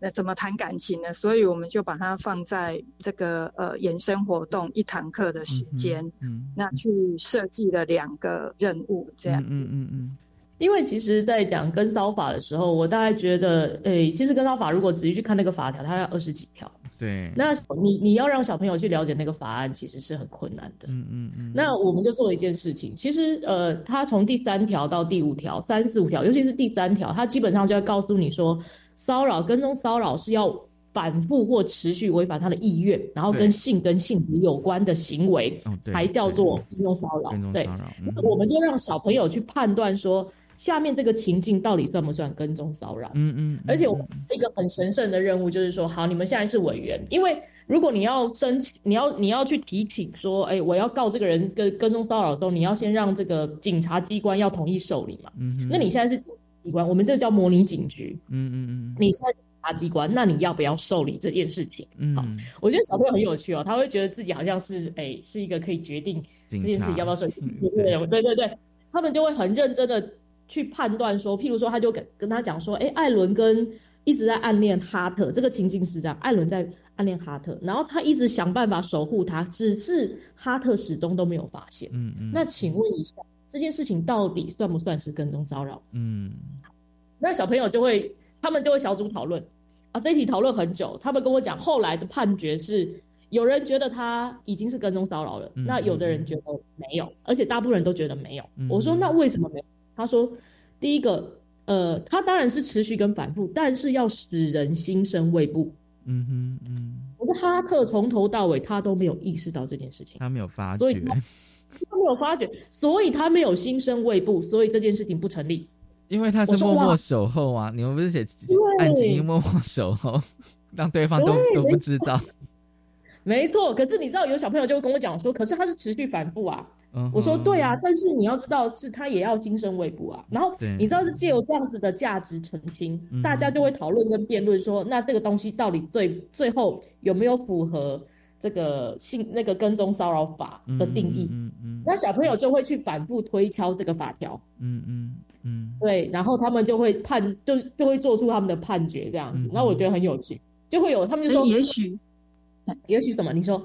呃，那怎么谈感情呢？所以我们就把它放在这个呃延伸活动一堂课的时间，嗯，那去设计了两个任务，这样，嗯嗯嗯。因为其实，在讲跟骚法的时候，我大概觉得，诶，其实跟骚法如果仔细去看那个法条，它要二十几条，对。那你你要让小朋友去了解那个法案，其实是很困难的，嗯嗯嗯。那我们就做一件事情，其实呃，他从第三条到第五条，三四五条，尤其是第三条，他基本上就要告诉你说。骚扰、跟踪骚扰是要反复或持续违反他的意愿，然后跟性跟性别有关的行为，才叫做跟踪骚扰。对，那我们就让小朋友去判断说，下面这个情境到底算不算跟踪骚扰？嗯嗯。而且我一个很神圣的任务就是说，好，你们现在是委员，因为如果你要申请，你要你要去提请说，哎，我要告这个人跟跟踪骚扰的时候，你要先让这个警察机关要同意受理嘛。嗯嗯。那你现在是？机关，我们这个叫模拟警局。嗯嗯嗯，你是检察机关，那你要不要受理这件事情？嗯，好，我觉得小朋友很有趣哦，他会觉得自己好像是哎，是一个可以决定这件事情要不要受理。对对对对，他们就会很认真的去判断说，譬如说，他就跟跟他讲说，哎，艾伦跟一直在暗恋哈特，这个情境是这样，艾伦在暗恋哈特，然后他一直想办法守护他，直至哈特始终都没有发现。嗯嗯，那请问一下。这件事情到底算不算是跟踪骚扰？嗯，那小朋友就会，他们就会小组讨论啊，这一题讨论很久。他们跟我讲，后来的判决是，有人觉得他已经是跟踪骚扰了，那有的人觉得没有，而且大部分人都觉得没有。我说那为什么没有？他说，第一个，呃，他当然是持续跟反复，但是要使人心生畏怖。嗯哼嗯，我说哈特从头到尾他都没有意识到这件事情，他没有发觉。他没有发觉，所以他没有心生畏怖，所以这件事情不成立。因为他是默默守候啊，你们不是写案情默默守候，让对方都都不知道。没错，可是你知道有小朋友就会跟我讲说，可是他是持续反复啊。我说对啊，但是你要知道是他也要心生畏怖啊。然后你知道是借由这样子的价值澄清，大家就会讨论跟辩论说，那这个东西到底最最后有没有符合？这个性那个跟踪骚扰法的定义，嗯嗯，那小朋友就会去反复推敲这个法条，嗯嗯嗯，对，然后他们就会判，就就会做出他们的判决这样子。那我觉得很有趣，就会有他们就说，也许，也许什么？你说，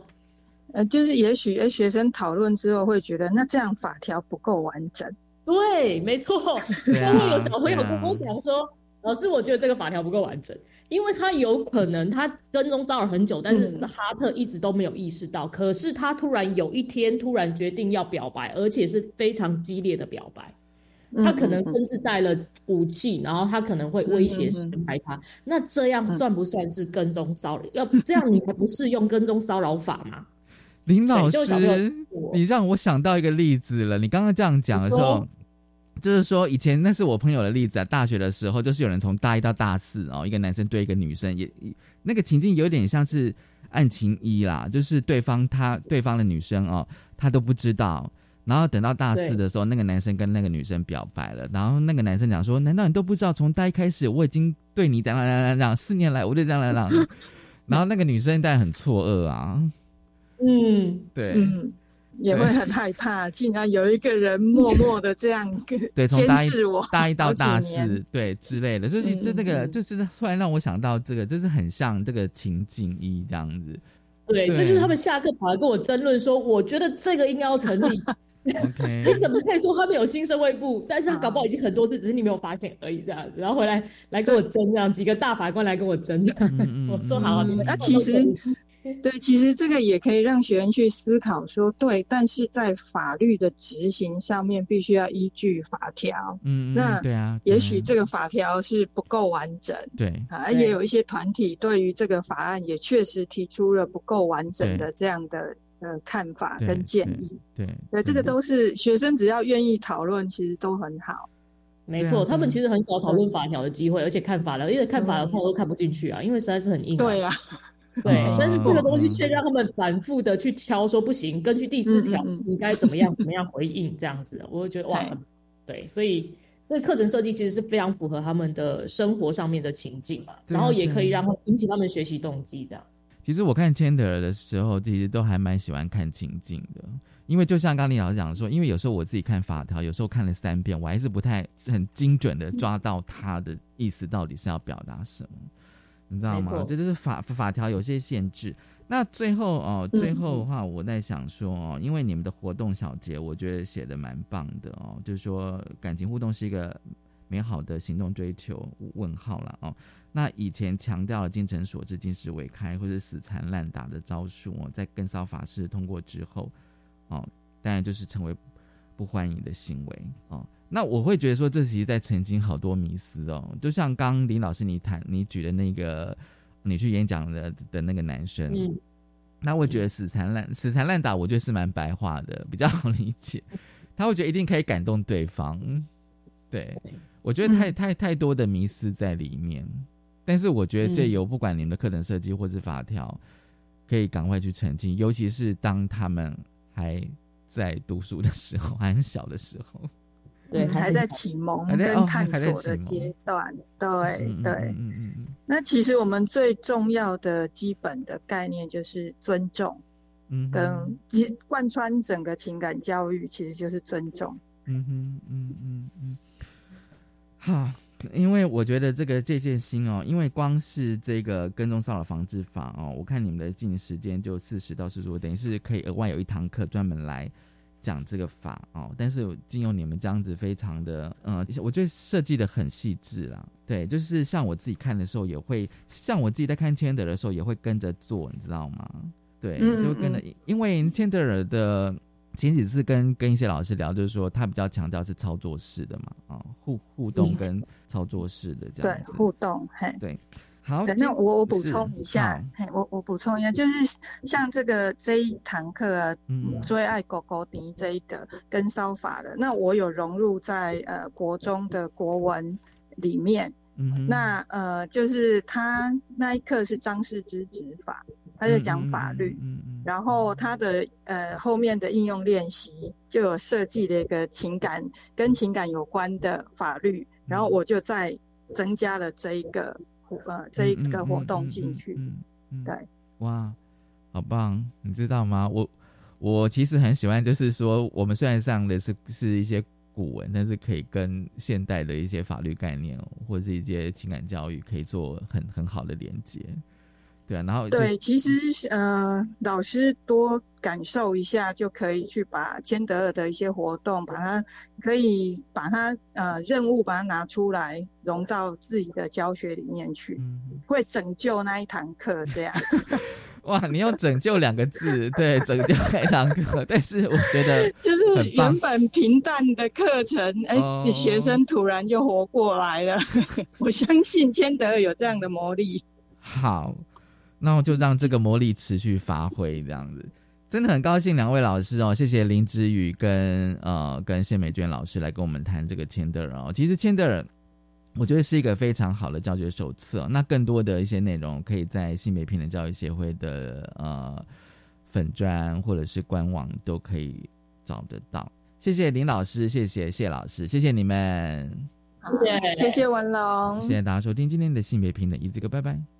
呃，就是也许，哎，学生讨论之后会觉得，那这样法条不够完整。对，没错，就会有小朋友跟我讲说，老师，我觉得这个法条不够完整。因为他有可能他跟踪骚扰很久，但是是哈特一直都没有意识到。可是他突然有一天突然决定要表白，而且是非常激烈的表白。他可能甚至带了武器，然后他可能会威胁伤害他。那这样算不算是跟踪骚扰？要这样你才不适用跟踪骚扰法吗？林老师，你让我想到一个例子了。你刚刚这样讲的时候。就是说，以前那是我朋友的例子啊。大学的时候，就是有人从大一到大四哦，一个男生对一个女生，也那个情境有点像是案情一啦，就是对方他对方的女生哦，他都不知道。然后等到大四的时候，那个男生跟那个女生表白了，然后那个男生讲说：“难道你都不知道？从大一开始，我已经对你讲讲讲讲，四年来我就这样讲讲。”然后那个女生当然很错愕啊。嗯，对。也会很害怕，竟然有一个人默 默的这样对 监视我，大一到大四，对之类的，就是这这个，就是突然让我想到这个，就是很像这个情景一这样子。对，这就是他们下课跑来跟我争论说，我觉得这个应该要成立。OK，你怎么可以说他们有新生会部？但是他搞不好已经很多次，只是你没有发现而已，这样子，然后回来来跟我争，这样几个大法官来跟我争。我说好，你们那其实。对，其实这个也可以让学员去思考说，对，但是在法律的执行上面，必须要依据法条。嗯，那对啊，也许这个法条是不够完整。对啊，也有一些团体对于这个法案也确实提出了不够完整的这样的呃看法跟建议。对对，这个都是学生只要愿意讨论，其实都很好。没错，他们其实很少讨论法条的机会，而且看法条，因为看法条我都看不进去啊，因为实在是很硬。对呀，对，但是这个东西却让他们反复的去挑，说不行，根据第四条你该怎么样怎么样回应这样子，我会觉得哇，对，所以这个课程设计其实是非常符合他们的生活上面的情境嘛，然后也可以让他引起他们学习动机这样。其实我看千德的时候，其实都还蛮喜欢看情境的。因为就像刚李老师讲说，因为有时候我自己看法条，有时候看了三遍，我还是不太很精准的抓到他的意思到底是要表达什么，你知道吗？这就是法法条有些限制。那最后哦，最后的话，我在想说哦，因为你们的活动小结，我觉得写的蛮棒的哦，就是说感情互动是一个美好的行动追求问号了哦。那以前强调了精诚所至，金石为开，或者死缠烂打的招数哦，在跟骚法式通过之后。哦，当然就是成为不欢迎的行为哦。那我会觉得说，这其实在曾经好多迷思哦。就像刚林老师你谈你举的那个，你去演讲的的那个男生，嗯，那我觉得死缠烂死缠烂打，我觉得是蛮白话的，比较好理解。他会觉得一定可以感动对方，对我觉得太太太多的迷思在里面。但是我觉得这有不管你们的课程设计或是法条，可以赶快去澄清，尤其是当他们。还在读书的时候，还很小的时候，对，还在启蒙跟探索的阶段，对对。嗯嗯嗯。那其实我们最重要的基本的概念就是尊重，嗯，跟贯穿整个情感教育，其实就是尊重。嗯哼，嗯嗯嗯。好。因为我觉得这个这件心哦，因为光是这个跟踪骚扰防治法哦，我看你们的进行时间就四十到四十五，等于是可以额外有一堂课专门来讲这个法哦。但是经由你们这样子，非常的嗯，我觉得设计的很细致啦。对，就是像我自己看的时候，也会像我自己在看千德的时候，也会跟着做，你知道吗？对，就跟着，因为千德尔的。前几次跟跟一些老师聊，就是说他比较强调是操作式的嘛，啊，互互动跟操作式的这样子。对，互动，嘿，对，好。那我我补充一下，嘿，我我补充一下，就是像这个这一堂课啊，最爱狗狗迪这一个跟烧法的，那我有融入在呃国中的国文里面。嗯，那呃，就是他那一课是张氏之执法。他就讲法律，嗯嗯然后他的呃后面的应用练习就有设计的一个情感跟情感有关的法律，然后我就再增加了这一个活呃这一个活动进去，对，哇，好棒！你知道吗？我我其实很喜欢，就是说我们虽然上的是是一些古文，但是可以跟现代的一些法律概念或者是一些情感教育可以做很很好的连接。对啊，然后对，其实呃，老师多感受一下就可以去把千德尔的一些活动，把它可以把它呃任务把它拿出来融到自己的教学里面去，会拯救那一堂课这样。哇，你用“拯救”两个字，对，拯救那一堂课，但是我觉得 就是原本平淡的课程，哎，你学生突然就活过来了。我相信千德尔有这样的魔力。好。那我就让这个魔力持续发挥，这样子真的很高兴两位老师哦，谢谢林之宇跟呃跟谢美娟老师来跟我们谈这个千德尔哦。其实千德尔我觉得是一个非常好的教学手册，那更多的一些内容可以在性别平等教育协会的呃粉砖或者是官网都可以找得到。谢谢林老师，谢谢谢老师，谢谢你们，谢谢谢谢文龙，谢谢大家收听今天的性别平等一字哥，拜拜。